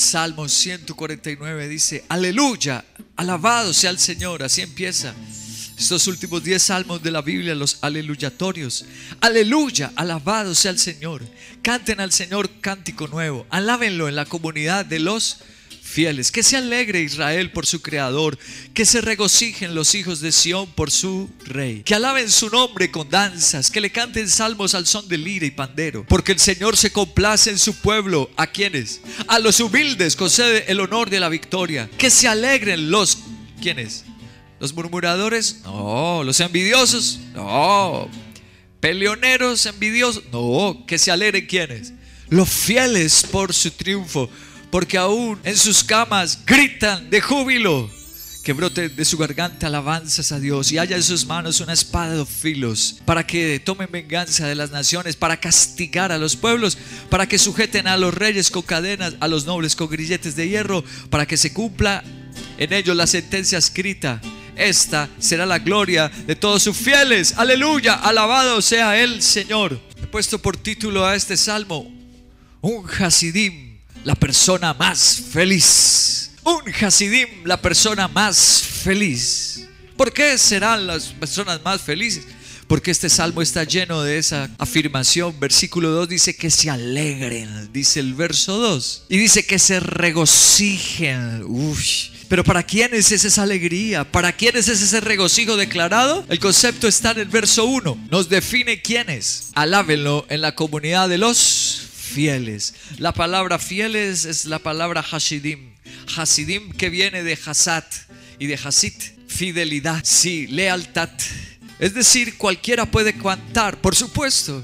Salmo 149 dice, aleluya, alabado sea el Señor. Así empieza estos últimos 10 salmos de la Biblia, los aleluyatorios. Aleluya, alabado sea el Señor. Canten al Señor cántico nuevo. Alábenlo en la comunidad de los fieles. Que se alegre Israel por su creador, que se regocijen los hijos de Sión por su rey. Que alaben su nombre con danzas, que le canten salmos al son de lira y pandero, porque el Señor se complace en su pueblo. ¿A quienes? A los humildes concede el honor de la victoria. Que se alegren los ¿quiénes? Los murmuradores? No, los envidiosos? No. Peleoneros envidiosos? No, que se alegren ¿quiénes? Los fieles por su triunfo porque aún en sus camas gritan de júbilo. Que brote de su garganta alabanzas a Dios y haya en sus manos una espada de filos para que tomen venganza de las naciones, para castigar a los pueblos, para que sujeten a los reyes con cadenas, a los nobles con grilletes de hierro, para que se cumpla en ellos la sentencia escrita. Esta será la gloria de todos sus fieles. Aleluya, alabado sea el Señor. He puesto por título a este salmo un Hasidim la persona más feliz. Un Hasidim, la persona más feliz. ¿Por qué serán las personas más felices? Porque este salmo está lleno de esa afirmación. Versículo 2 dice que se alegren, dice el verso 2. Y dice que se regocijen. Pero ¿para quiénes es esa alegría? ¿Para quiénes es ese regocijo declarado? El concepto está en el verso 1. Nos define quiénes. Alábenlo en la comunidad de los fieles. La palabra fieles es la palabra Hasidim. Hasidim que viene de Hasat y de Hasit. Fidelidad, sí, lealtad. Es decir, cualquiera puede cantar, por supuesto.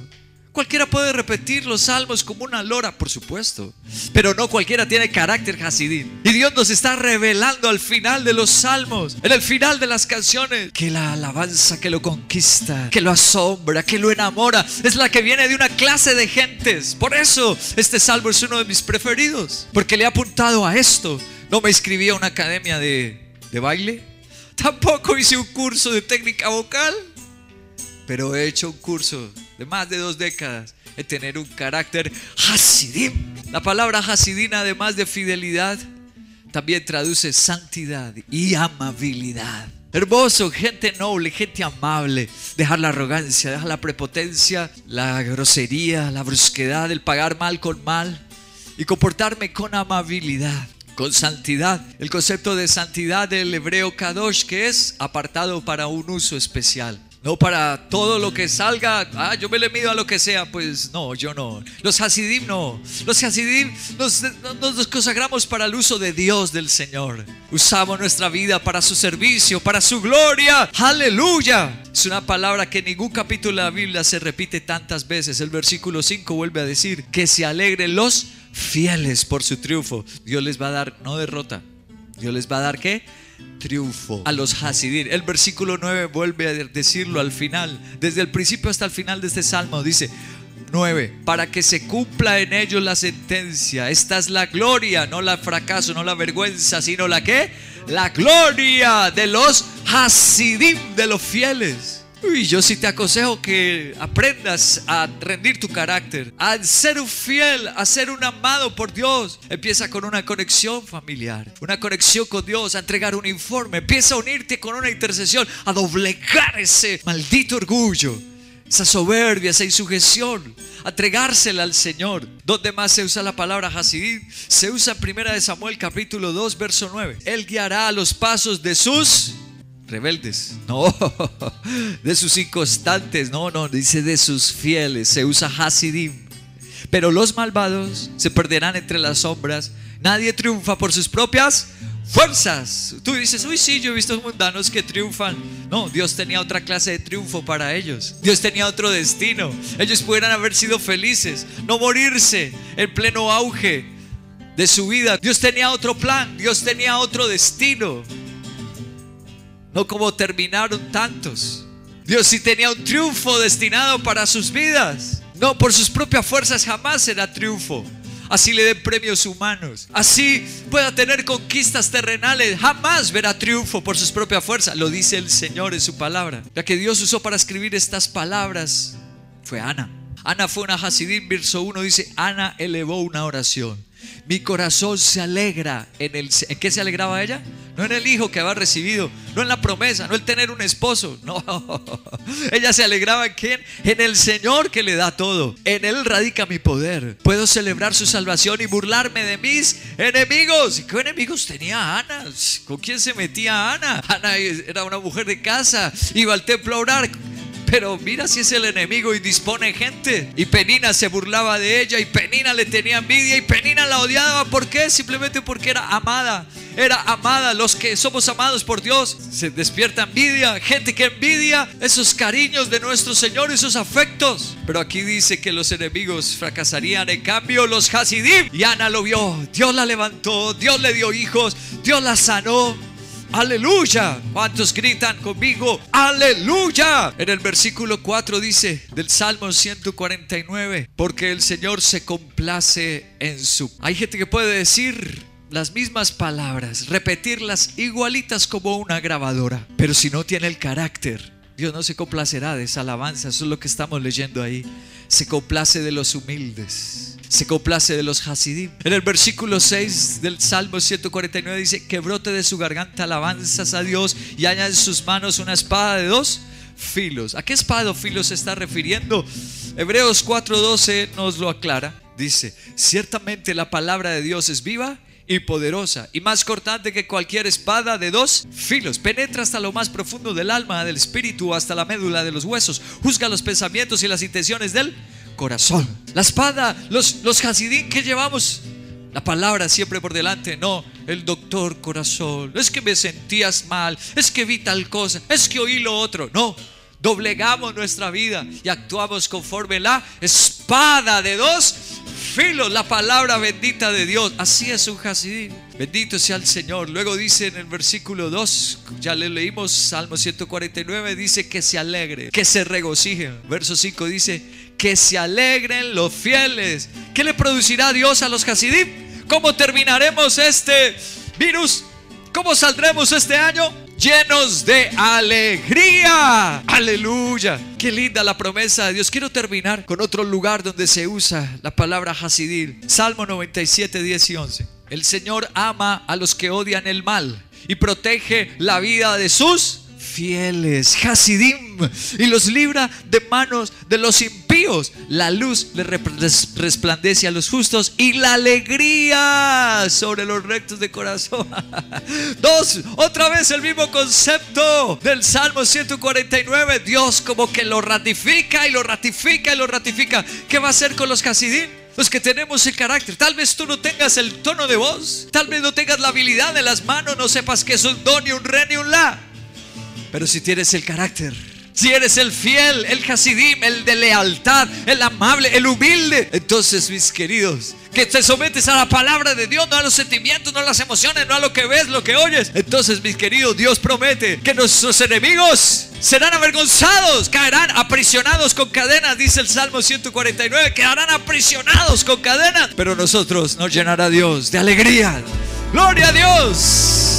Cualquiera puede repetir los salmos como una lora, por supuesto. Pero no cualquiera tiene carácter Hasidim. Y Dios nos está revelando al final de los salmos, en el final de las canciones, que la alabanza que lo conquista, que lo asombra, que lo enamora, es la que viene de una clase de gentes. Por eso este salmo es uno de mis preferidos. Porque le he apuntado a esto. No me inscribí a una academia de, de baile. Tampoco hice un curso de técnica vocal. Pero he hecho un curso de más de dos décadas de tener un carácter Hasidim. La palabra Hasidim, además de fidelidad, también traduce santidad y amabilidad. Hermoso, gente noble, gente amable. Dejar la arrogancia, dejar la prepotencia, la grosería, la brusquedad, el pagar mal con mal y comportarme con amabilidad, con santidad. El concepto de santidad del hebreo kadosh, que es apartado para un uso especial. No para todo lo que salga, ah, yo me le mido a lo que sea, pues no, yo no. Los Hasidim no. Los Hasidim nos, nos, consagramos para el uso de Dios, del Señor. Usamos nuestra vida para su servicio, para su gloria. Aleluya. Es una palabra que en ningún capítulo de la Biblia se repite tantas veces. El versículo 5 vuelve a decir que se alegren los fieles por su triunfo. Dios les va a dar, no derrota. Dios les va a dar qué? triunfo a los Hasidim. El versículo 9 vuelve a decirlo al final, desde el principio hasta el final de este salmo, dice 9, para que se cumpla en ellos la sentencia. Esta es la gloria, no la fracaso, no la vergüenza, sino la que? La gloria de los Hasidim, de los fieles. Y yo sí te aconsejo que aprendas a rendir tu carácter, a ser un fiel, a ser un amado por Dios. Empieza con una conexión familiar, una conexión con Dios, a entregar un informe. Empieza a unirte con una intercesión, a doblegar ese maldito orgullo, esa soberbia, esa insujeción, a entregársela al Señor. ¿Dónde más se usa la palabra Hasidim? Se usa en 1 Samuel capítulo 2, verso 9. Él guiará los pasos de sus rebeldes, no, de sus inconstantes, no, no, dice de sus fieles, se usa Hasidim. Pero los malvados se perderán entre las sombras, nadie triunfa por sus propias fuerzas. Tú dices, uy, sí, yo he visto mundanos que triunfan. No, Dios tenía otra clase de triunfo para ellos. Dios tenía otro destino. Ellos pudieran haber sido felices, no morirse en pleno auge de su vida. Dios tenía otro plan, Dios tenía otro destino. No como terminaron tantos. Dios sí tenía un triunfo destinado para sus vidas. No, por sus propias fuerzas jamás será triunfo. Así le den premios humanos. Así pueda tener conquistas terrenales. Jamás verá triunfo por sus propias fuerzas. Lo dice el Señor en su palabra. La que Dios usó para escribir estas palabras fue Ana. Ana fue una Hasidim, verso 1 dice, Ana elevó una oración. Mi corazón se alegra en el... ¿En qué se alegraba ella? No en el hijo que había recibido, no en la promesa, no el tener un esposo. No, ella se alegraba en quién? En el Señor que le da todo. En Él radica mi poder. Puedo celebrar su salvación y burlarme de mis enemigos. ¿Y qué enemigos tenía Ana? ¿Con quién se metía Ana? Ana era una mujer de casa, iba al templo a orar. Pero mira si es el enemigo y dispone gente. Y Penina se burlaba de ella y Penina le tenía envidia y Penina la odiaba. ¿Por qué? Simplemente porque era amada. Era amada. Los que somos amados por Dios se despierta envidia. Gente que envidia esos cariños de nuestro Señor, esos afectos. Pero aquí dice que los enemigos fracasarían. En cambio, los Hasidim. Y Ana lo vio. Dios la levantó. Dios le dio hijos. Dios la sanó. Aleluya. ¿Cuántos gritan conmigo? Aleluya. En el versículo 4 dice del Salmo 149, porque el Señor se complace en su... Hay gente que puede decir las mismas palabras, repetirlas igualitas como una grabadora, pero si no tiene el carácter, Dios no se complacerá de esa alabanza, eso es lo que estamos leyendo ahí. Se complace de los humildes se complace de los Hasidim. En el versículo 6 del Salmo 149 dice que brote de su garganta alabanzas a Dios y haya en sus manos una espada de dos filos. ¿A qué espada de filos se está refiriendo? Hebreos 4:12 nos lo aclara. Dice, ciertamente la palabra de Dios es viva y poderosa y más cortante que cualquier espada de dos filos. Penetra hasta lo más profundo del alma, del espíritu, hasta la médula de los huesos. Juzga los pensamientos y las intenciones del corazón. La espada, los, los Hasidim que llevamos, la palabra siempre por delante, no, el doctor corazón. Es que me sentías mal, es que vi tal cosa, es que oí lo otro. No, doblegamos nuestra vida y actuamos conforme la espada de dos filos, la palabra bendita de Dios. Así es un Hasidim. Bendito sea el Señor. Luego dice en el versículo 2, ya le leímos Salmo 149, dice que se alegre, que se regocije. Verso 5 dice que se alegren los fieles. ¿Qué le producirá Dios a los Hasidim? ¿Cómo terminaremos este virus? ¿Cómo saldremos este año? Llenos de alegría. Aleluya. Qué linda la promesa de Dios. Quiero terminar con otro lugar donde se usa la palabra Hasidim. Salmo 97, 10 y 11. El Señor ama a los que odian el mal y protege la vida de sus fieles, Hasidim, y los libra de manos de los impíos. La luz le resplandece a los justos y la alegría sobre los rectos de corazón. Dos, otra vez el mismo concepto del Salmo 149. Dios como que lo ratifica y lo ratifica y lo ratifica. ¿Qué va a hacer con los Hasidim? Los que tenemos el carácter. Tal vez tú no tengas el tono de voz. Tal vez no tengas la habilidad de las manos. No sepas que es un don y un re ni un la. Pero si tienes el carácter, si eres el fiel, el hasidim, el de lealtad, el amable, el humilde, entonces mis queridos, que te sometes a la palabra de Dios, no a los sentimientos, no a las emociones, no a lo que ves, lo que oyes. Entonces, mis queridos, Dios promete que nuestros enemigos serán avergonzados, caerán aprisionados con cadenas, dice el Salmo 149, quedarán aprisionados con cadenas, pero nosotros nos llenará Dios de alegría. Gloria a Dios.